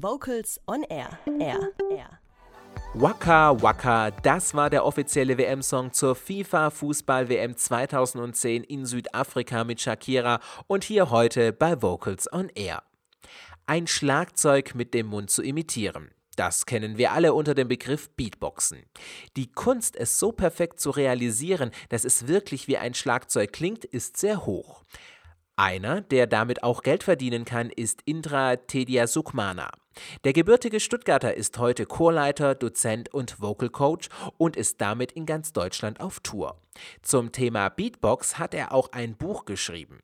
Vocals on Air. Air. Air. Waka Waka, das war der offizielle WM-Song zur FIFA Fußball-WM 2010 in Südafrika mit Shakira und hier heute bei Vocals on Air. Ein Schlagzeug mit dem Mund zu imitieren. Das kennen wir alle unter dem Begriff Beatboxen. Die Kunst, es so perfekt zu realisieren, dass es wirklich wie ein Schlagzeug klingt, ist sehr hoch. Einer, der damit auch Geld verdienen kann, ist Indra Tedia Sukmana. Der gebürtige Stuttgarter ist heute Chorleiter, Dozent und Vocal Coach und ist damit in ganz Deutschland auf Tour. Zum Thema Beatbox hat er auch ein Buch geschrieben.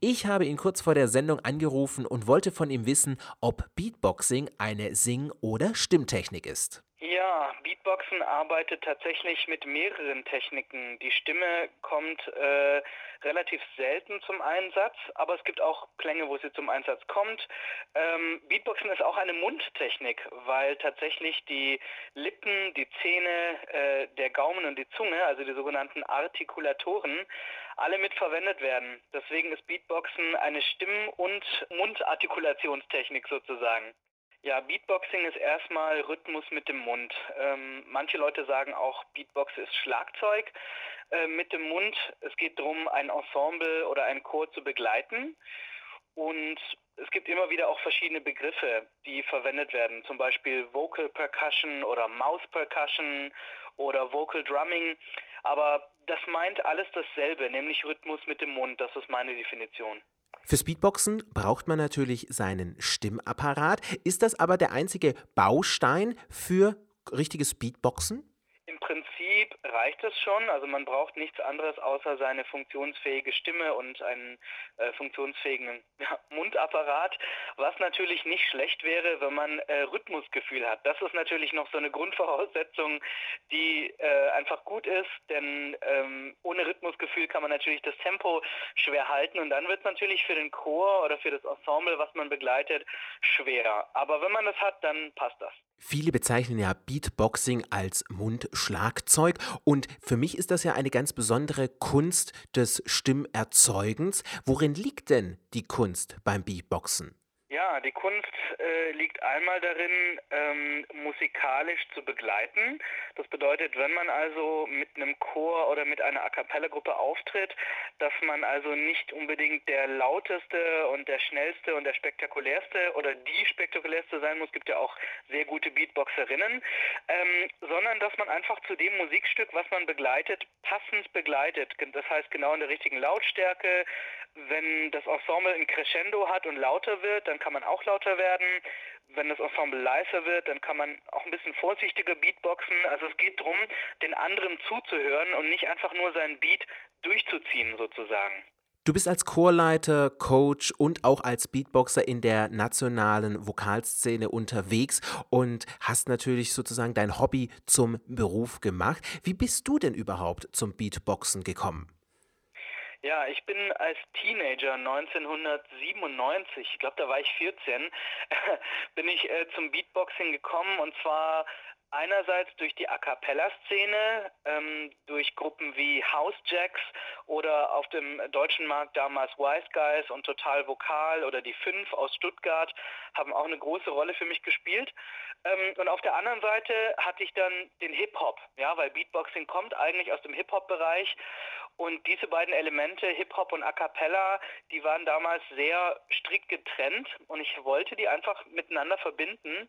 Ich habe ihn kurz vor der Sendung angerufen und wollte von ihm wissen, ob Beatboxing eine Sing- oder Stimmtechnik ist. Ja, Beatboxen arbeitet tatsächlich mit mehreren Techniken. Die Stimme kommt äh, relativ selten zum Einsatz, aber es gibt auch Klänge, wo sie zum Einsatz kommt. Ähm, Beatboxen ist auch eine Mundtechnik, weil tatsächlich die Lippen, die Zähne, äh, der Gaumen und die Zunge, also die sogenannten Artikulatoren, alle mit verwendet werden. Deswegen ist Beatboxen eine Stimm- und Mundartikulationstechnik sozusagen. Ja, Beatboxing ist erstmal Rhythmus mit dem Mund. Ähm, manche Leute sagen auch, Beatbox ist Schlagzeug äh, mit dem Mund. Es geht darum, ein Ensemble oder einen Chor zu begleiten. Und es gibt immer wieder auch verschiedene Begriffe, die verwendet werden. Zum Beispiel Vocal Percussion oder Mouth Percussion oder Vocal Drumming. Aber das meint alles dasselbe, nämlich Rhythmus mit dem Mund. Das ist meine Definition. Fürs Beatboxen braucht man natürlich seinen Stimmapparat. Ist das aber der einzige Baustein für richtiges Beatboxen? Prinzip reicht es schon. Also man braucht nichts anderes außer seine funktionsfähige Stimme und einen äh, funktionsfähigen ja, Mundapparat, was natürlich nicht schlecht wäre, wenn man äh, Rhythmusgefühl hat. Das ist natürlich noch so eine Grundvoraussetzung, die äh, einfach gut ist, denn ähm, ohne Rhythmusgefühl kann man natürlich das Tempo schwer halten und dann wird es natürlich für den Chor oder für das Ensemble, was man begleitet, schwer. Aber wenn man das hat, dann passt das. Viele bezeichnen ja Beatboxing als Mundschlagzeug und für mich ist das ja eine ganz besondere Kunst des Stimmerzeugens. Worin liegt denn die Kunst beim Beatboxen? Die Kunst äh, liegt einmal darin, ähm, musikalisch zu begleiten. Das bedeutet, wenn man also mit einem Chor oder mit einer A cappella-Gruppe auftritt, dass man also nicht unbedingt der lauteste und der schnellste und der spektakulärste oder die spektakulärste sein muss, gibt ja auch sehr gute Beatboxerinnen, ähm, sondern dass man einfach zu dem Musikstück, was man begleitet, passend begleitet. Das heißt genau in der richtigen Lautstärke. Wenn das Ensemble ein Crescendo hat und lauter wird, dann kann man auch lauter werden. Wenn das Ensemble leiser wird, dann kann man auch ein bisschen vorsichtiger Beatboxen. Also es geht darum, den anderen zuzuhören und nicht einfach nur seinen Beat durchzuziehen sozusagen. Du bist als Chorleiter, Coach und auch als Beatboxer in der nationalen Vokalszene unterwegs und hast natürlich sozusagen dein Hobby zum Beruf gemacht. Wie bist du denn überhaupt zum Beatboxen gekommen? Ja, ich bin als Teenager 1997, ich glaube, da war ich 14, bin ich äh, zum Beatboxing gekommen und zwar einerseits durch die A cappella-Szene, ähm, durch Gruppen wie House Jacks oder auf dem deutschen Markt damals Wise Guys und Total Vokal oder die Fünf aus Stuttgart haben auch eine große Rolle für mich gespielt. Ähm, und auf der anderen Seite hatte ich dann den Hip-Hop, ja, weil Beatboxing kommt eigentlich aus dem Hip-Hop-Bereich und diese beiden Elemente, Hip-Hop und A Cappella, die waren damals sehr strikt getrennt und ich wollte die einfach miteinander verbinden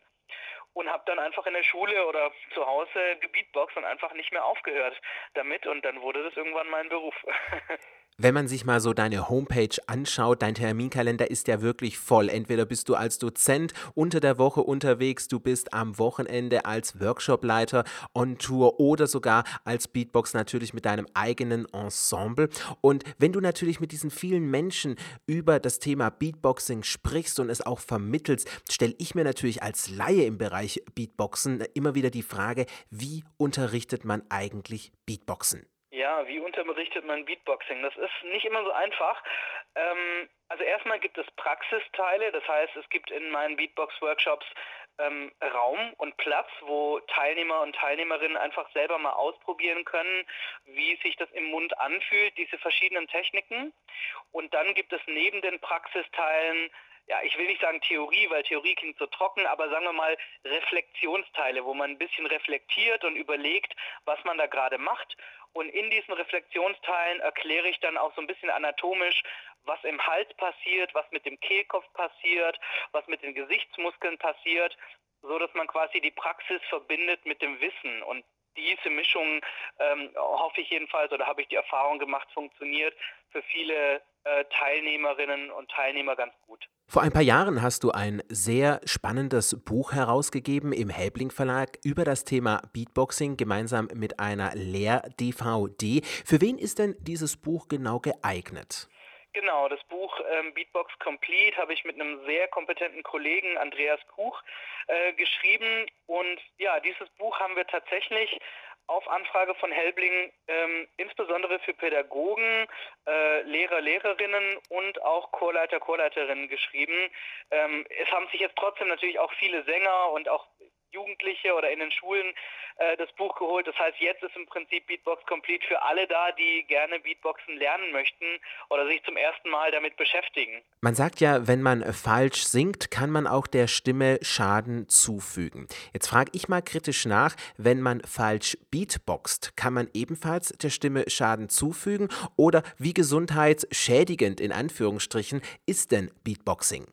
und habe dann einfach in der Schule oder zu Hause gebeatboxt und einfach nicht mehr aufgehört damit und dann wurde das irgendwann mein Beruf. Wenn man sich mal so deine Homepage anschaut, dein Terminkalender ist ja wirklich voll. Entweder bist du als Dozent unter der Woche unterwegs, du bist am Wochenende als Workshopleiter on Tour oder sogar als Beatbox natürlich mit deinem eigenen Ensemble. Und wenn du natürlich mit diesen vielen Menschen über das Thema Beatboxing sprichst und es auch vermittelst, stelle ich mir natürlich als Laie im Bereich Beatboxen immer wieder die Frage, wie unterrichtet man eigentlich Beatboxen? Ja, wie unterrichtet man Beatboxing? Das ist nicht immer so einfach. Ähm, also erstmal gibt es Praxisteile, das heißt, es gibt in meinen Beatbox-Workshops ähm, Raum und Platz, wo Teilnehmer und Teilnehmerinnen einfach selber mal ausprobieren können, wie sich das im Mund anfühlt, diese verschiedenen Techniken. Und dann gibt es neben den Praxisteilen ja, ich will nicht sagen Theorie, weil Theorie klingt so trocken, aber sagen wir mal Reflexionsteile, wo man ein bisschen reflektiert und überlegt, was man da gerade macht. Und in diesen Reflexionsteilen erkläre ich dann auch so ein bisschen anatomisch, was im Hals passiert, was mit dem Kehlkopf passiert, was mit den Gesichtsmuskeln passiert, so dass man quasi die Praxis verbindet mit dem Wissen. Und diese Mischung ähm, hoffe ich jedenfalls oder habe ich die Erfahrung gemacht, funktioniert für viele äh, Teilnehmerinnen und Teilnehmer ganz gut. Vor ein paar Jahren hast du ein sehr spannendes Buch herausgegeben im Helbling Verlag über das Thema Beatboxing gemeinsam mit einer Lehr-DVD. Für wen ist denn dieses Buch genau geeignet? Genau, das Buch ähm, Beatbox Complete habe ich mit einem sehr kompetenten Kollegen, Andreas Kuch, äh, geschrieben. Und ja, dieses Buch haben wir tatsächlich auf Anfrage von Helbling ähm, insbesondere für Pädagogen, äh, Lehrer, Lehrerinnen und auch Chorleiter, Chorleiterinnen geschrieben. Ähm, es haben sich jetzt trotzdem natürlich auch viele Sänger und auch Jugendliche oder in den Schulen äh, das Buch geholt. Das heißt, jetzt ist im Prinzip Beatbox Complete für alle da, die gerne Beatboxen lernen möchten oder sich zum ersten Mal damit beschäftigen. Man sagt ja, wenn man falsch singt, kann man auch der Stimme Schaden zufügen. Jetzt frage ich mal kritisch nach, wenn man falsch beatboxt, kann man ebenfalls der Stimme Schaden zufügen oder wie gesundheitsschädigend in Anführungsstrichen ist denn Beatboxing?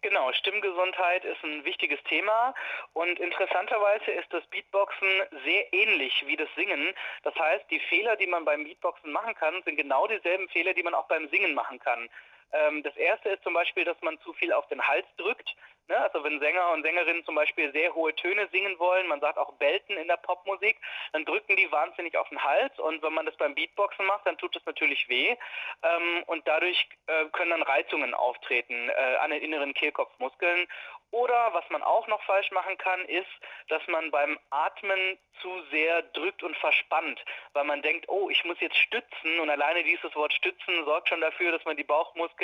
Genau, Stimmgesundheit ist ein wichtiges Thema und interessanterweise ist das Beatboxen sehr ähnlich wie das Singen. Das heißt, die Fehler, die man beim Beatboxen machen kann, sind genau dieselben Fehler, die man auch beim Singen machen kann. Ähm, das erste ist zum Beispiel, dass man zu viel auf den Hals drückt. Ne? Also wenn Sänger und Sängerinnen zum Beispiel sehr hohe Töne singen wollen, man sagt auch Belten in der Popmusik, dann drücken die wahnsinnig auf den Hals und wenn man das beim Beatboxen macht, dann tut das natürlich weh ähm, und dadurch äh, können dann Reizungen auftreten äh, an den inneren Kehlkopfmuskeln oder was man auch noch falsch machen kann, ist, dass man beim Atmen zu sehr drückt und verspannt, weil man denkt, oh, ich muss jetzt stützen und alleine dieses Wort stützen sorgt schon dafür, dass man die Bauchmuskeln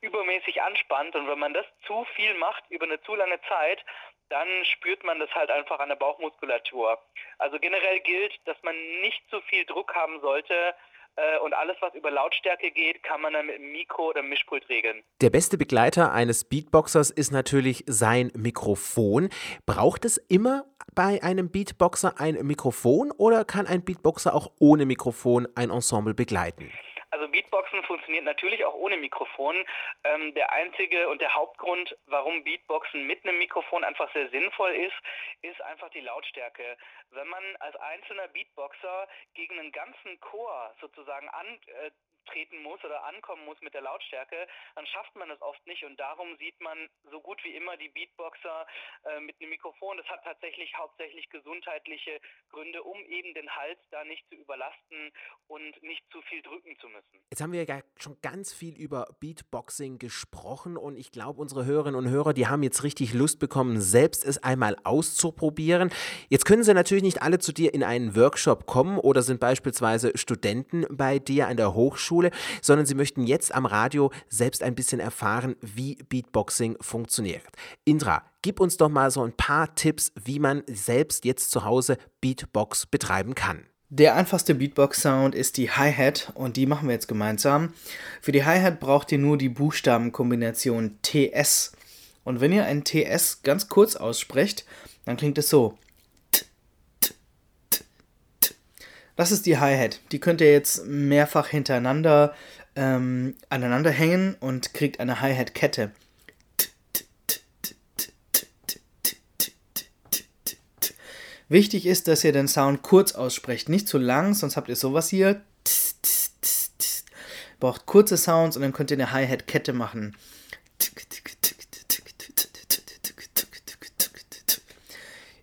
übermäßig anspannt und wenn man das zu viel macht über eine zu lange Zeit, dann spürt man das halt einfach an der Bauchmuskulatur. Also generell gilt, dass man nicht zu viel Druck haben sollte, äh, und alles, was über Lautstärke geht, kann man dann mit einem Mikro oder Mischpult regeln. Der beste Begleiter eines Beatboxers ist natürlich sein Mikrofon. Braucht es immer bei einem Beatboxer ein Mikrofon oder kann ein Beatboxer auch ohne Mikrofon ein Ensemble begleiten? Also Beatboxen funktioniert natürlich auch ohne Mikrofon. Ähm, der einzige und der Hauptgrund, warum Beatboxen mit einem Mikrofon einfach sehr sinnvoll ist, ist einfach die Lautstärke. Wenn man als einzelner Beatboxer gegen einen ganzen Chor sozusagen an, äh, treten muss oder ankommen muss mit der Lautstärke, dann schafft man das oft nicht und darum sieht man so gut wie immer die Beatboxer äh, mit einem Mikrofon. Das hat tatsächlich hauptsächlich gesundheitliche Gründe, um eben den Hals da nicht zu überlasten und nicht zu viel drücken zu müssen. Jetzt haben wir ja schon ganz viel über Beatboxing gesprochen und ich glaube, unsere Hörerinnen und Hörer, die haben jetzt richtig Lust bekommen, selbst es einmal auszuprobieren. Jetzt können sie natürlich nicht alle zu dir in einen Workshop kommen oder sind beispielsweise Studenten bei dir an der Hochschule Schule, sondern sie möchten jetzt am Radio selbst ein bisschen erfahren, wie Beatboxing funktioniert. Indra, gib uns doch mal so ein paar Tipps, wie man selbst jetzt zu Hause Beatbox betreiben kann. Der einfachste Beatbox-Sound ist die Hi-Hat und die machen wir jetzt gemeinsam. Für die Hi-Hat braucht ihr nur die Buchstabenkombination TS. Und wenn ihr ein TS ganz kurz aussprecht, dann klingt es so. Das ist die Hi-Hat. Die könnt ihr jetzt mehrfach hintereinander ähm, aneinander hängen und kriegt eine Hi-Hat-Kette. Wichtig ist, dass ihr den Sound kurz aussprecht, nicht zu lang, sonst habt ihr sowas hier. Braucht kurze Sounds und dann könnt ihr eine Hi-Hat-Kette machen.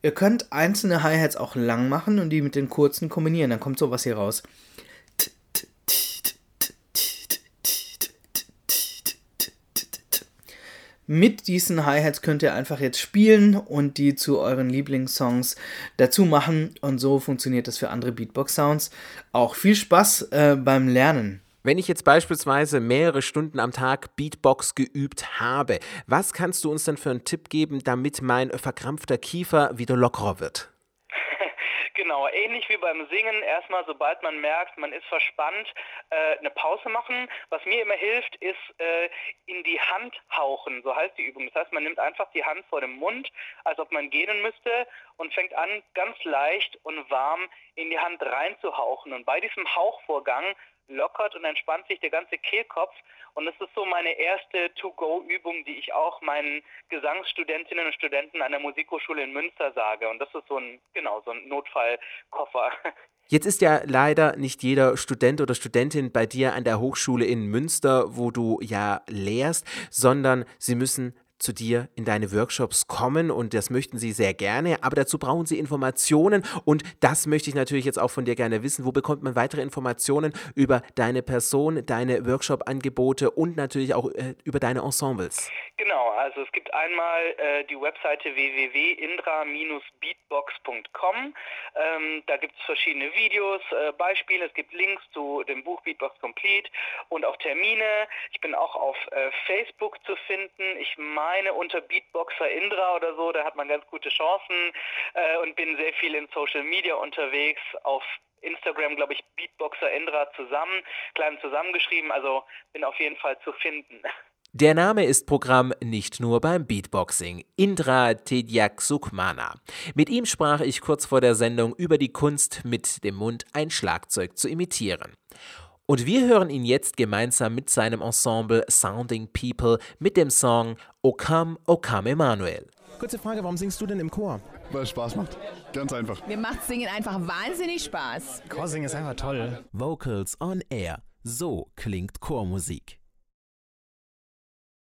Ihr könnt einzelne Hi-Hats auch lang machen und die mit den kurzen kombinieren. Dann kommt sowas hier raus. Mit diesen Hi-Hats könnt ihr einfach jetzt spielen und die zu euren Lieblingssongs dazu machen. Und so funktioniert das für andere Beatbox-Sounds. Auch viel Spaß äh, beim Lernen. Wenn ich jetzt beispielsweise mehrere Stunden am Tag Beatbox geübt habe, was kannst du uns denn für einen Tipp geben, damit mein verkrampfter Kiefer wieder lockerer wird? Genau, ähnlich wie beim Singen. Erstmal, sobald man merkt, man ist verspannt, äh, eine Pause machen. Was mir immer hilft, ist äh, in die Hand hauchen. So heißt die Übung. Das heißt, man nimmt einfach die Hand vor dem Mund, als ob man gähnen müsste und fängt an, ganz leicht und warm in die Hand reinzuhauchen. Und bei diesem Hauchvorgang lockert und entspannt sich der ganze Kehlkopf. Und das ist so meine erste To-Go-Übung, die ich auch meinen Gesangsstudentinnen und Studenten an der Musikhochschule in Münster sage. Und das ist so ein, genau, so ein Notfallkoffer. Jetzt ist ja leider nicht jeder Student oder Studentin bei dir an der Hochschule in Münster, wo du ja lehrst, sondern sie müssen zu dir in deine Workshops kommen und das möchten sie sehr gerne, aber dazu brauchen sie Informationen und das möchte ich natürlich jetzt auch von dir gerne wissen. Wo bekommt man weitere Informationen über deine Person, deine Workshop-Angebote und natürlich auch äh, über deine Ensembles? Genau, also es gibt einmal äh, die Webseite www.indra-beatbox.com. Ähm, da gibt es verschiedene Videos, äh, Beispiele, es gibt Links zu dem Buch Beatbox Complete und auch Termine. Ich bin auch auf äh, Facebook zu finden. Ich meine unter Beatboxer Indra oder so, da hat man ganz gute Chancen äh, und bin sehr viel in Social Media unterwegs. Auf Instagram, glaube ich, Beatboxer Indra zusammen, klein zusammengeschrieben, also bin auf jeden Fall zu finden. Der Name ist Programm nicht nur beim Beatboxing. Indra Tedyak Sukmana. Mit ihm sprach ich kurz vor der Sendung über die Kunst, mit dem Mund ein Schlagzeug zu imitieren. Und wir hören ihn jetzt gemeinsam mit seinem Ensemble Sounding People mit dem Song Okam Okam Emanuel. Kurze Frage, warum singst du denn im Chor? Weil es Spaß macht. Ganz einfach. Mir macht Singen einfach wahnsinnig Spaß. Chorsingen ist einfach toll. Vocals on Air. So klingt Chormusik.